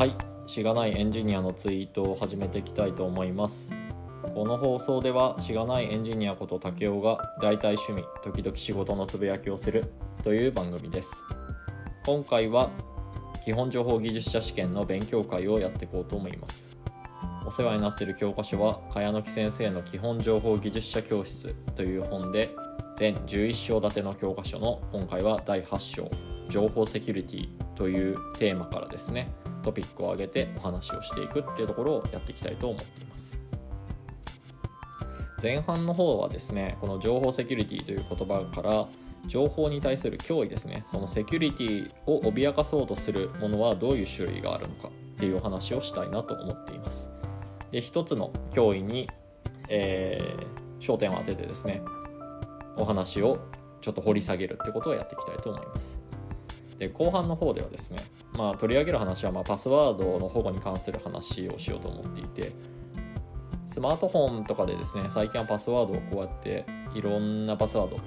はい。しがないエンジニアのツイートを始めていきたいと思います。この放送ではしがないエンジニアこと竹雄が大体趣味時々仕事のつぶやきをするという番組です。今回は基本情報技術者試験の勉強会をやっていこうと思います。お世話になっている教科書は茅野木先生の基本情報技術者教室という本で全11章立ての教科書の今回は第8章情報セキュリティというテーマからですね。トピックを挙げてお話をしていくっていうところをやっていきたいと思っています。前半の方はですねこの情報セキュリティという言葉から情報に対する脅威ですね。そのセキュリティを脅かそうとするものはどういう種類があるのかっていうお話をしたいなと思っています。で一つの脅威に、えー、焦点を当ててですねお話をちょっと掘り下げるってことをやっていきたいと思います。で後半の方ではですね、まあ、取り上げる話はまパスワードの保護に関する話をしようと思っていてスマートフォンとかでですね最近はパスワードをこうやっていろんなパスワード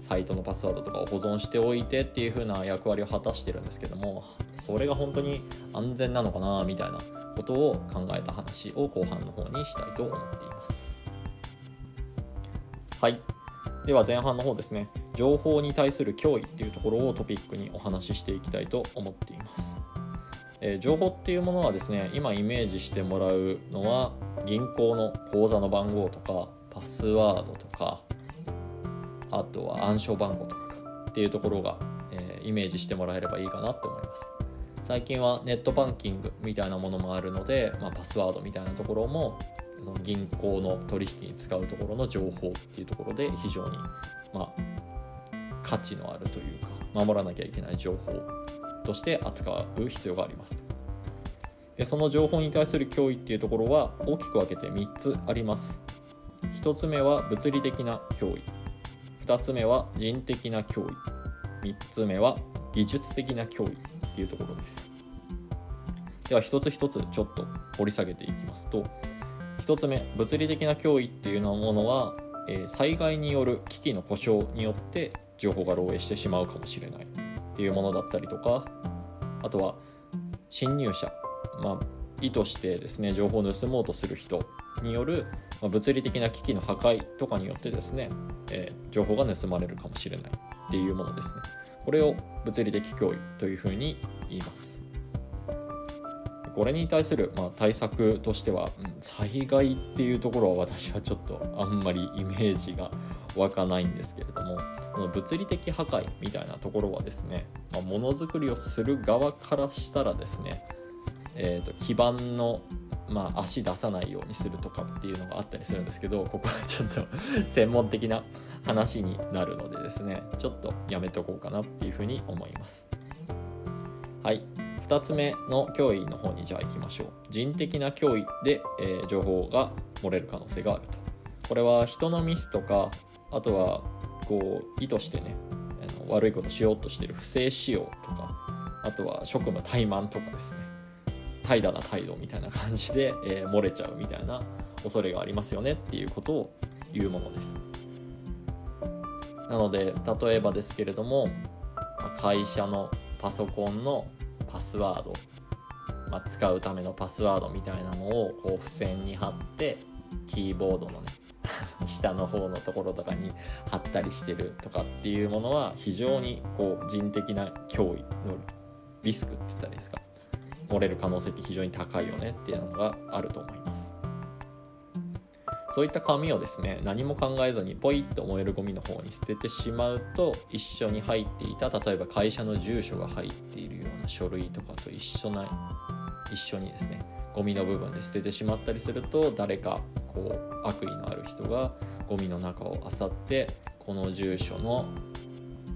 サイトのパスワードとかを保存しておいてっていう風な役割を果たしてるんですけどもそれが本当に安全なのかなみたいなことを考えた話を後半の方にしたいと思っています。はい。では前半の方ですね。情報に対する脅威っていうところをトピックにお話ししていきたいと思っています、えー、情報っていうものはですね今イメージしてもらうのは銀行の口座の番号とかパスワードとかあとは暗証番号とかっていうところが、えー、イメージしてもらえればいいかなと思います。最近はネットバンキングみたいなものもあるので、まあ、パスワードみたいなところもその銀行の取引に使うところの情報っていうところで非常に、まあ、価値のあるというか守らなきゃいけない情報として扱う必要があります。でその情報に対する脅威っていうところは大きく分けて3つあります。1つ目は物理的な脅威。2つ目は人的な脅威。3つ目は技術的な脅威っていうところです。では一つ一つちょっと掘り下げていきますと1つ目物理的な脅威っていうものは、えー、災害による危機の故障によって情報が漏洩してしまうかもしれないっていうものだったりとかあとは侵入者、まあ、意図してですね情報を盗もうとする人による、まあ、物理的な機器の破壊とかによってですね、えー、情報が盗まれるかもしれないっていうものですね。これを物理的脅威というふうに言います。これに対する、まあ、対策としては、うん、災害っていうところは私はちょっとあんまりイメージが湧かないんですけれどもこの物理的破壊みたいなところはですねものづくりをする側からしたらですね、えーと、基盤のまあ、足出さないようにするとかっていうのがあったりするんですけどここはちょっと 専門的な話になるのでですねちょっとやめとこうかなっていうふうに思います。はい。2つ目の脅威の方にじゃあ行きましょう。人的な脅威で、えー、情報が漏れる可能性があると。これは人のミスとかあとはこう意図してねあの悪いことしようとしてる不正使用とかあとは職務怠慢とかですね。怠惰な態度みたいな感じで、えー、漏れちゃうみたいな恐れがありますよねっていうことを言うものです。なので例えばですけれども会社のパソコンのパスワード、まあ、使うためのパスワードみたいなのをこう付箋に貼ってキーボードのね 下の方のところとかに貼ったりしてるとかっていうものは非常にこう人的な脅威のリスクって言ったらいいですか。漏れる可能性って非常に高いよねっていうのがあると思います。そういった紙をですね何も考えずにポイッと燃えるゴミの方に捨ててしまうと一緒に入っていた例えば会社の住所が入っているような書類とかと一緒な一緒にですねゴミの部分で捨ててしまったりすると誰かこう悪意のある人がゴミの中を漁ってこの住所の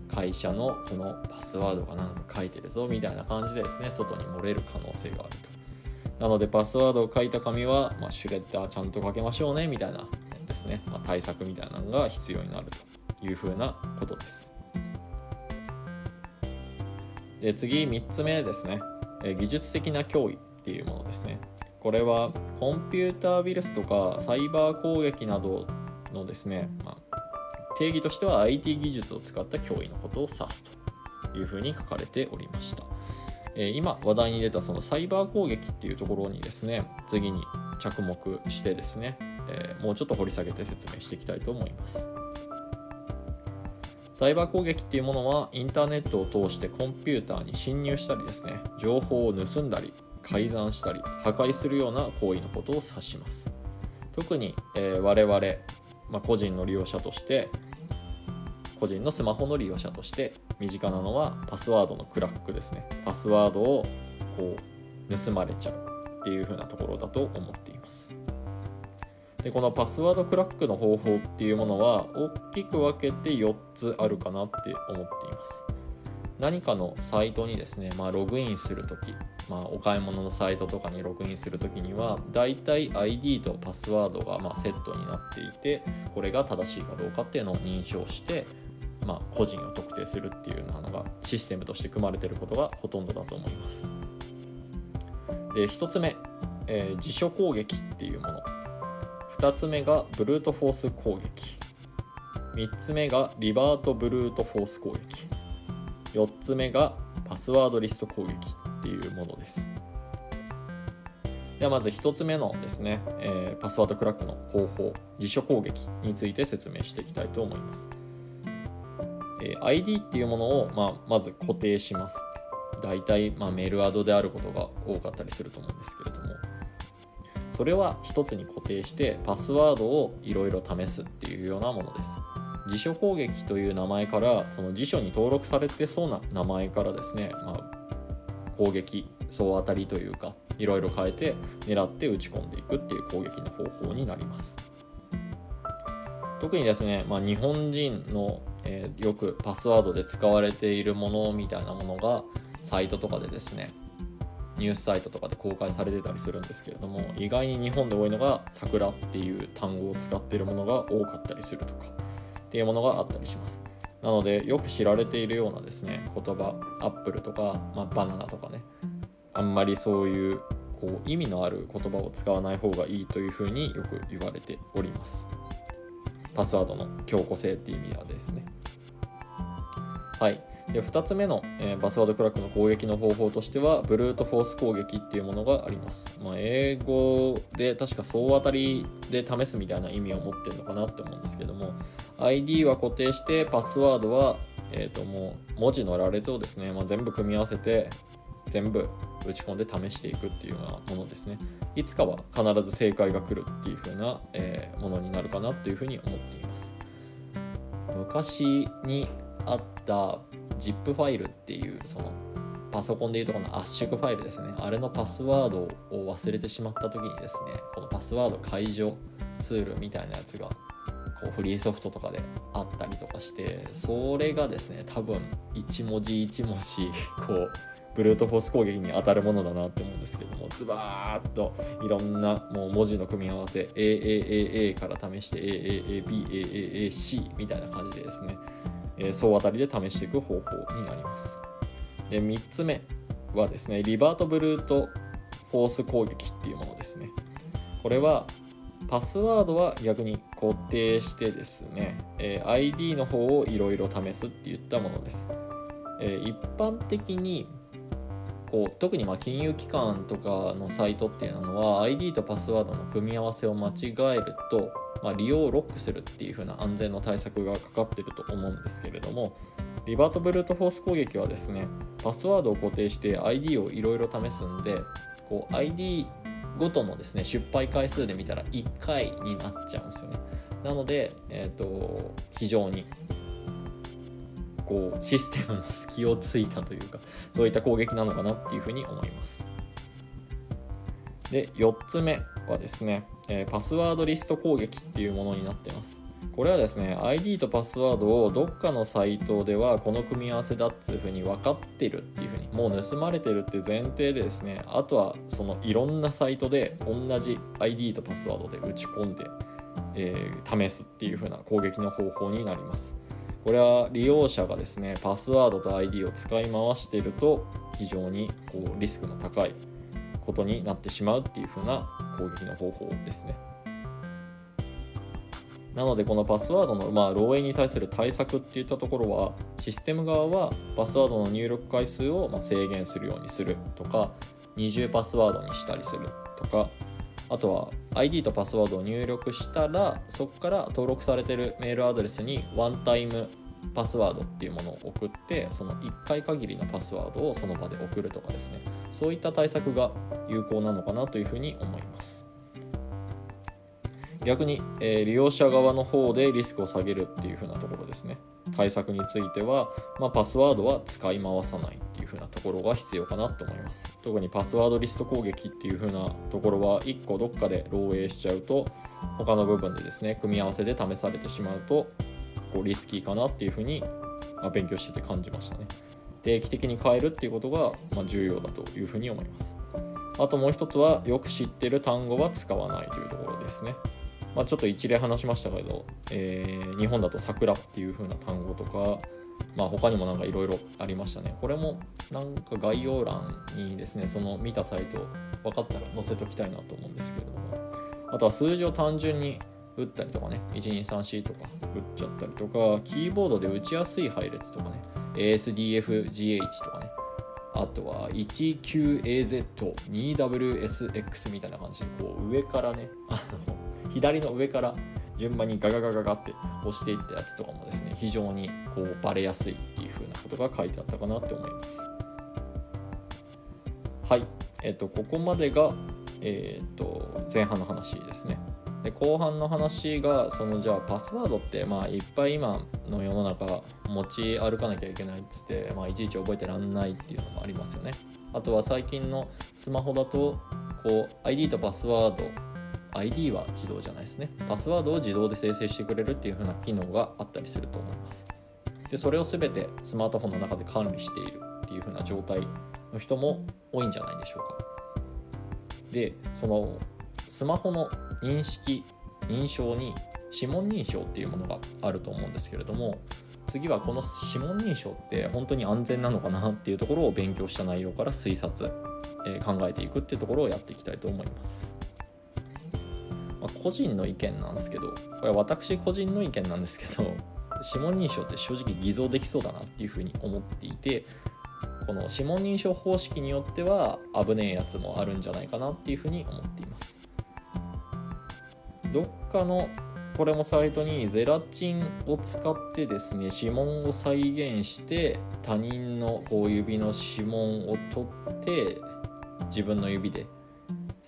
会社のこのパスワードがなんか書いてるぞみたいな感じでですね外に漏れる可能性があると。なのでパスワードを書いた紙は、まあ、シュレッダーちゃんと書けましょうねみたいなですね、まあ、対策みたいなのが必要になるというふうなことです。で次3つ目ですね。技術的な脅威っていうものですね。これはコンピューターウイルスとかサイバー攻撃などのですね、まあ、定義としては IT 技術を使った脅威のことを指すというふうに書かれておりました。え今話題に出たそのサイバー攻撃っていうところにですね次に着目してですね、えもうちょっと掘り下げて説明していきたいと思います。サイバー攻撃っていうものはインターネットを通してコンピューターに侵入したりですね情報を盗んだり改ざんしたり破壊するような行為のことを指します特に、えー、我々、まあ、個人の利用者として個人のスマホの利用者として身近なのはパスワードのクラックですね。パスワードをこう盗まれちゃうっていう風なところだと思っています。でこのパスワードクラックの方法っていうものは大きく分けて4つあるかなって思っています。何かのサイトにですね、まあ、ログインするとき、まあ、お買い物のサイトとかにログインするときにはだいたい ID とパスワードがまセットになっていてこれが正しいかどうかっていうのを認証してまあ、個人を特定するっていうようなのがシステムとして組まれていることがほとんどだと思います。で1つ目、えー、自所攻撃っていうもの。2つ目がブルートフォース攻撃。3つ目がリバートブルートフォース攻撃。4つ目がパスワードリスト攻撃っていうものです。ではまず1つ目のですね、えー、パスワードクラックの方法自所攻撃について説明していきたいと思います。え ID っていうものを、まあ、まず固定します。大体、まあ、メールアドであることが多かったりすると思うんですけれども。それは一つに固定してパスワードをいろいろ試すっていうようなものです。辞書攻撃という名前からその辞書に登録されてそうな名前からですね、まあ、攻撃総当たりというかいろいろ変えて狙って打ち込んでいくっていう攻撃の方法になります。特にですね、まあ、日本人のえー、よくパスワードで使われているものみたいなものがサイトとかでですねニュースサイトとかで公開されてたりするんですけれども意外に日本で多いのが「桜」っていう単語を使っているものが多かったりするとかっていうものがあったりします。なのでよく知られているようなですね言葉アップルとか、まあ、バナナとかねあんまりそういうこう意味のある言葉を使わない方がいいというふうによく言われております。パスワードの強固性っていう意味はですね。はい、で2つ目の、えー、パスワードクラックの攻撃の方法としてはブルートフォース攻撃っていうものがあります、まあ、英語で確か総当たりで試すみたいな意味を持ってるのかなって思うんですけども ID は固定してパスワードは、えー、ともう文字の羅列をですね、まあ、全部組み合わせて全部打ち込んで試していくっていうようなものですね。いつかは必ず正解が来るっていう風な、えー、ものになるかなっていうふうに思っています。昔にあった ZIP ファイルっていうそのパソコンでいうとこの圧縮ファイルですね。あれのパスワードを忘れてしまった時にですねこのパスワード解除ツールみたいなやつがこうフリーソフトとかであったりとかしてそれがですね多分1文字1文字こうブルートフォース攻撃に当たるものだなって思うんですけどもズバーッといろんなもう文字の組み合わせ AAAA から試して AAABAAAC みたいな感じでですねえ総当たりで試していく方法になります。で3つ目はですねリバートブルートフォース攻撃っていうものですね。これはパスワードは逆に固定してですね、え ID の方をいろいろ試すっていったものです。え一般的にこう特にま金融機関とかのサイトっていうのは ID とパスワードの組み合わせを間違えるとまあ、利用をロックするっていう風な安全の対策がかかってると思うんですけれどもリバートブルートフォース攻撃はですねパスワードを固定して ID をいろいろ試すんでこう ID ごとのですね失敗回数で見たら1回になっちゃうんですよね。なので、えーと、非常にこうシステムの隙をついたというかそういった攻撃なのかなっていうふうに思いますで4つ目はですねえ、パスワードリスト攻撃っていうものになってます。これはですね ID とパスワードをどっかのサイトではこの組み合わせだっていうふうに分かってるっていうふうにもう盗まれてるって前提でですねあとはそのいろんなサイトで同じ ID とパスワードで打ち込んで、えー、試すっていうふうな攻撃の方法になりますこれは利用者がですねパスワードと ID を使い回していると非常にこうリスクの高いことになってしまうっていう風な攻撃の方法ですね。なのでこのパスワードのまあ漏洩に対する対策っていったところはシステム側はパスワードの入力回数をま制限するようにするとか二重パスワードにしたりするとかあとは ID とパスワードを入力したらそこから登録されてるメールアドレスにワンタイムパスワードっていうものを送ってその1回限りのパスワードをその場で送るとかですね。そういった対策が有効なのかなというふうに思います。逆に、えー、利用者側の方でリスクを下げるっていうふうなところですね。対策については、まあ、パスワードは使い回さないっていう風なところが必要かなと思います。特にパスワードリスト攻撃っていう風なところは1個どっかで漏洩しちゃうと他の部分でですね組み合わせで試されてしまうとこうリスキーかなっていう風に勉強してて感じましたね。定期的に変えるっていうことがま重要だというふうに思います。あともう一つはよく知ってる単語は使わないというところですね。まあ、ちょっと一例話しましたけど、えー、日本だと桜っていう風な単語とか、まあ、他にもなんかいろいろありましたね。これもなんか概要欄にですね、その見たサイト分かったら載せときたいなと思うんですけれども、あとは数字を単純に打ったりとかね、1234とか打っちゃったりとか、キーボードで打ちやすい配列とかね、ASDFGH とかね、あとは 19AZ、2WSX みたいな感じで、こう上からね、あの、左の上から順番にガガガガガって押していったやつとかもですね非常にこうバレやすいっていう風なことが書いてあったかなって思います。はい。えっ、とここまでがえっ、と前半の話ですね。で後半の話がそのじゃあパスワードってまあいっぱい今の世の中持ち歩かなきゃいけないっつって、まあ、いちいち覚えてらんないっていうのもありますよね。あとは最近のスマホだとこう ID とパスワード ID は自動じゃないですね。パスワードを自動で生成してくれるっていう風な機能があったりすると思います。でそれを全てスマートフォンの中で管理しているっていう風な状態の人も多いんじゃないでしょうか。でそのスマホの認識認証に指紋認証っていうものがあると思うんですけれども次はこの指紋認証って本当に安全なのかなっていうところを勉強した内容から推察、えー、考えていくっていうところをやっていきたいと思います。まあ、個人の意見なんですけどこれ私個人の意見なんですけど指紋認証って正直偽造できそうだなっていうふうに思っていてこの指紋認証方式によっては危ねえやつもあるんじゃないかなっていうふうに思っています。どっかのこれもサイトにゼラチンを使ってですね指紋を再現して他人の指の指紋を取って自分の指で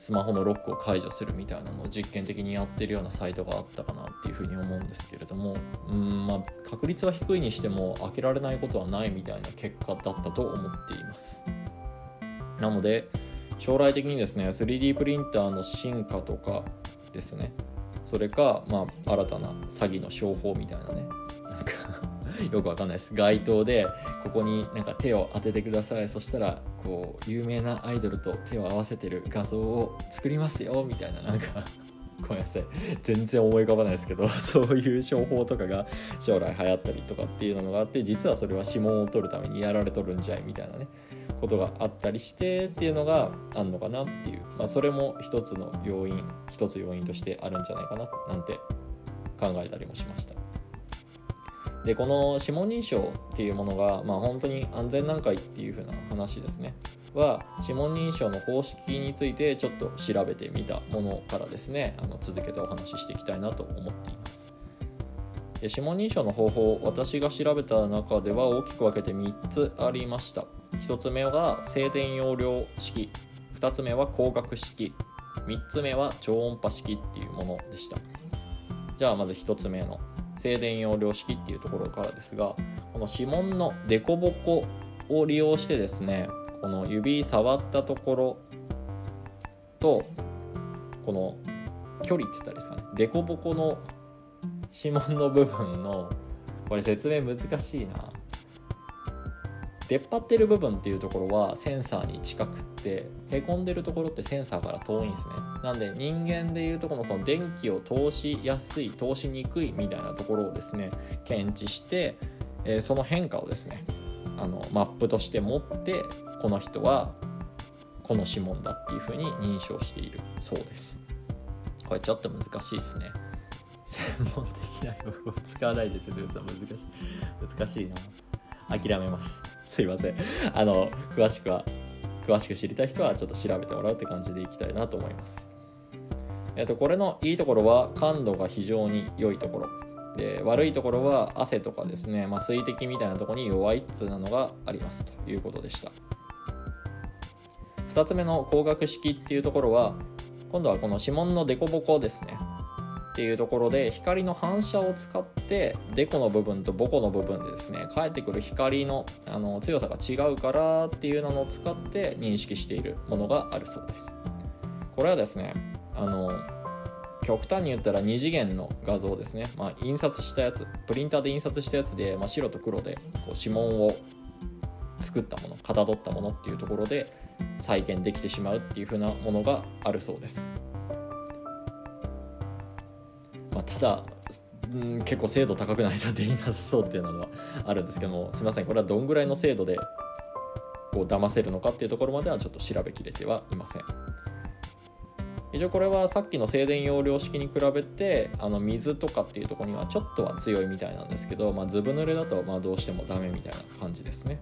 スマホのロックを解除するみたいなのを実験的にやってるようなサイトがあったかなっていうふうに思うんですけれどもうんまあ確率は低いにしても開けられないことはないみたいな結果だったと思っています。なので将来的にですね 3D プリンターの進化とかですね。それかまあ新たな詐欺の商法みたいなね。なんか よくわかんないです。街頭でここになんか手を当ててください。そしたらこう有名なアイドルと手を合わせてる画像を作りますよ。みたいななんかごめんなさい。全然思い浮かばないですけど そういう商法とかが将来流行ったりとかっていうのがあって実はそれは指紋を取るためにやられとるんじゃい。みたいなねことがあったりしてっていうのがあんのかなっていう、まあ、それも一つの要因一つ要因としてあるんじゃないかななんて考えたりもしました。でこの指紋認証っていうものが、まあ、本当に安全段階っていう風な話ですね。は指紋認証の方式についてちょっと調べてみたものからですねあの続けてお話ししていきたいなと思っています。で指紋認証の方法私が調べた中では大きく分けて3つありました。1つ目が静電容量式。2つ目は光学式。3つ目は超音波式っていうものでした。じゃあまず1つ目の静電容量式っていうところからですがこの指紋の凸凹を利用してですねこの指触ったところとこの距離って言ったらですかね凸凹の指紋の部分のこれ説明難しいな。出っ張ってる部分っていうところはセンサーに近くってへこんでるところってセンサーから遠いんですね。なんで人間でいうとこのその電気を通しやすい通しにくいみたいなところをですね検知して、えー、その変化をですねあのマップとして持ってこの人はこの指紋だっていうふうに認証している。そうです。これちょっと難しいですね。専門的な用語を使わないで説明するのは難しい。難しいな。諦めます。すいません。あの詳しくは詳しく知りたい人はちょっと調べてもらうって感じでいきたいなと思います。えっとこれのいいところは感度が非常に良いところ。で悪いところは汗とかですね、まあ、水滴みたいなとこに弱いっつうなのがあります。ということでした。2つ目の光学式っていうところは今度はこの指紋の凸凹ですね。っていうところで光の反射を使ってデコの部分とボコの部分でですね返ってくる光のあの強さが違うからっていうのを使って認識しているものがあるそうです。これはですねあの極端に言ったら2次元の画像ですね、まあ、印刷したやつプリンターで印刷したやつで、まあ、白と黒でこう指紋を作ったものかたどったものっていうところで再現できてしまうっていう風なものがあるそうです、たうん結構精度高くないとできなさそうっていうのはあるんですけどもすいません。これはどんぐらいの精度でこう騙せるのかっていうところまではちょっと調べきれてはいません。一応これはさっきの静電容量式に比べてあの水とかっていうところにはちょっとは強いみたいなんですけど、まあ、ずぶ濡れだとまあどうしてもダメみたいな感じですね。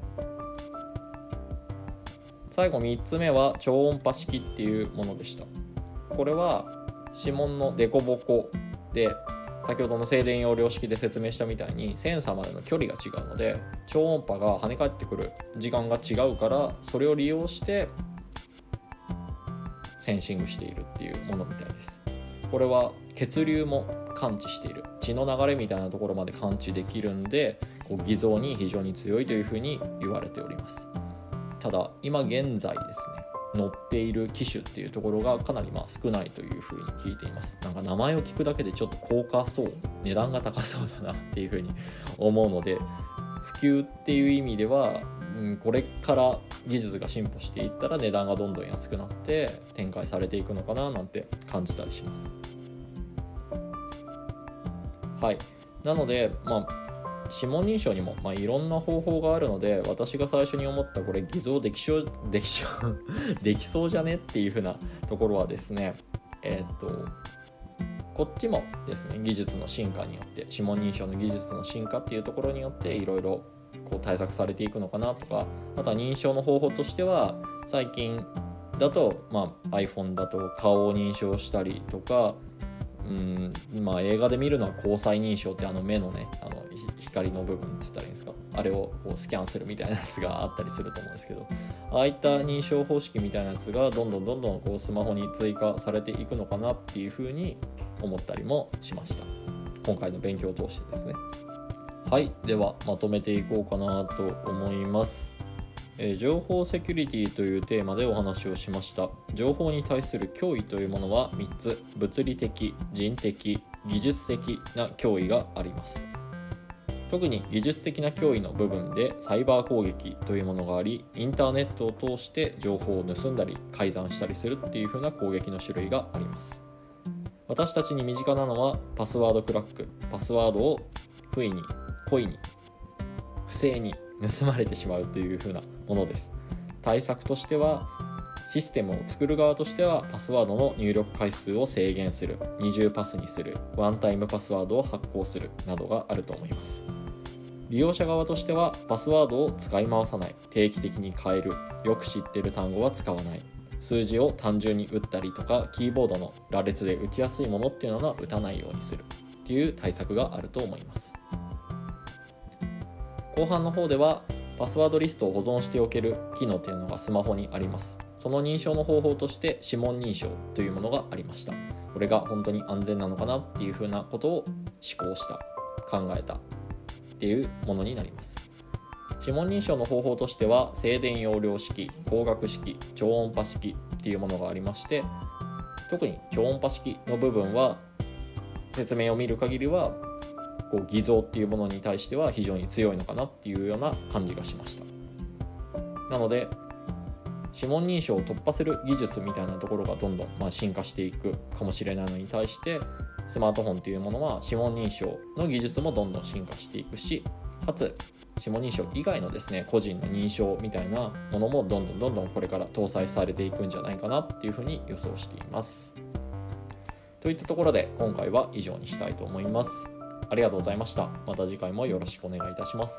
最後3つ目は超音波式っていうものでした。これは指紋の凸凹で先ほどの静電容量式で説明したみたいにセンサーまでの距離が違うので超音波が跳ね返ってくる時間が違うからそれを利用してセンシングしているっていうものみたいです。これは血流も感知している。血の流れみたいなところまで感知できるんでこう偽造に非常に強いというふうに言われております。ただ今現在ですね乗っている機種っていうところがかなりまあ少ないというふうに聞いていますなんか名前を聞くだけでちょっと高価そう値段が高そうだなっていうふうに思うので普及っていう意味ではうん、これから技術が進歩していったら値段がどんどん安くなって展開されていくのかななんて感じたりします。はいなのでまあ指紋認証にも、まあ、いろんな方法があるので私が最初に思ったこれ偽造できしょ できしょ できそうじゃねっていう風なところはですねえー、っとこっちもですね技術の進化によって指紋認証の技術の進化っていうところによっていろいろこう対策されていくのかなとかあとは認証の方法としては最近だと、まあ、iPhone だと顔を認証したりとかうんまあ、映画で見るのは交際認証ってあの目のねあの光の部分って言ったらいいんですか？あれをこうスキャンするみたいなやつがあったりすると思うんですけどああいった認証方式みたいなやつがどんどんどんどんこうスマホに追加されていくのかなっていうふうに思ったりもしました。今回の勉強を通してですね。はいではまとめていこうかなと思います、え、情報セキュリティというテーマでお話をしました。情報に対する脅威というものは3つ。物理的人的技術的な脅威があります。特に技術的な脅威の部分でサイバー攻撃というものがありインターネットを通して情報を盗んだり改ざんしたりするっていう風な攻撃の種類があります。私たちに身近なのはパスワードクラック。パスワードを不意に故意に不正に盗まれてしまうというふうなものです。対策としてはシステムを作る側としてはパスワードの入力回数を制限する二重パスにするワンタイムパスワードを発行するなどがあると思います。利用者側としてはパスワードを使い回さない定期的に変えるよく知ってる単語は使わない数字を単純に打ったりとかキーボードの羅列で打ちやすいものっていうのは打たないようにするっていう対策があると思います。後半の方ではパスワードリストを保存しておける機能というのがスマホにあります。その認証の方法として指紋認証というものがありました。これが本当に安全なのかなっていうふうなことを思考した考えたっていうものになります。指紋認証の方法としては静電容量式光学式超音波式っていうものがありまして特に超音波式の部分は説明を見る限りはこう偽造っていうものに対しては非常に強いのかなっていうような感じがしましたなので指紋認証を突破する技術みたいなところがどんどんま進化していくかもしれないのに対してスマートフォンっていうものは指紋認証の技術もどんどん進化していくしかつ指紋認証以外のですね個人の認証みたいなものもどんどんどんどんこれから搭載されていくんじゃないかなっていうふうに予想していますといったところで今回は以上にしたいと思います。ありがとうございました。また次回もよろしくお願いいたします。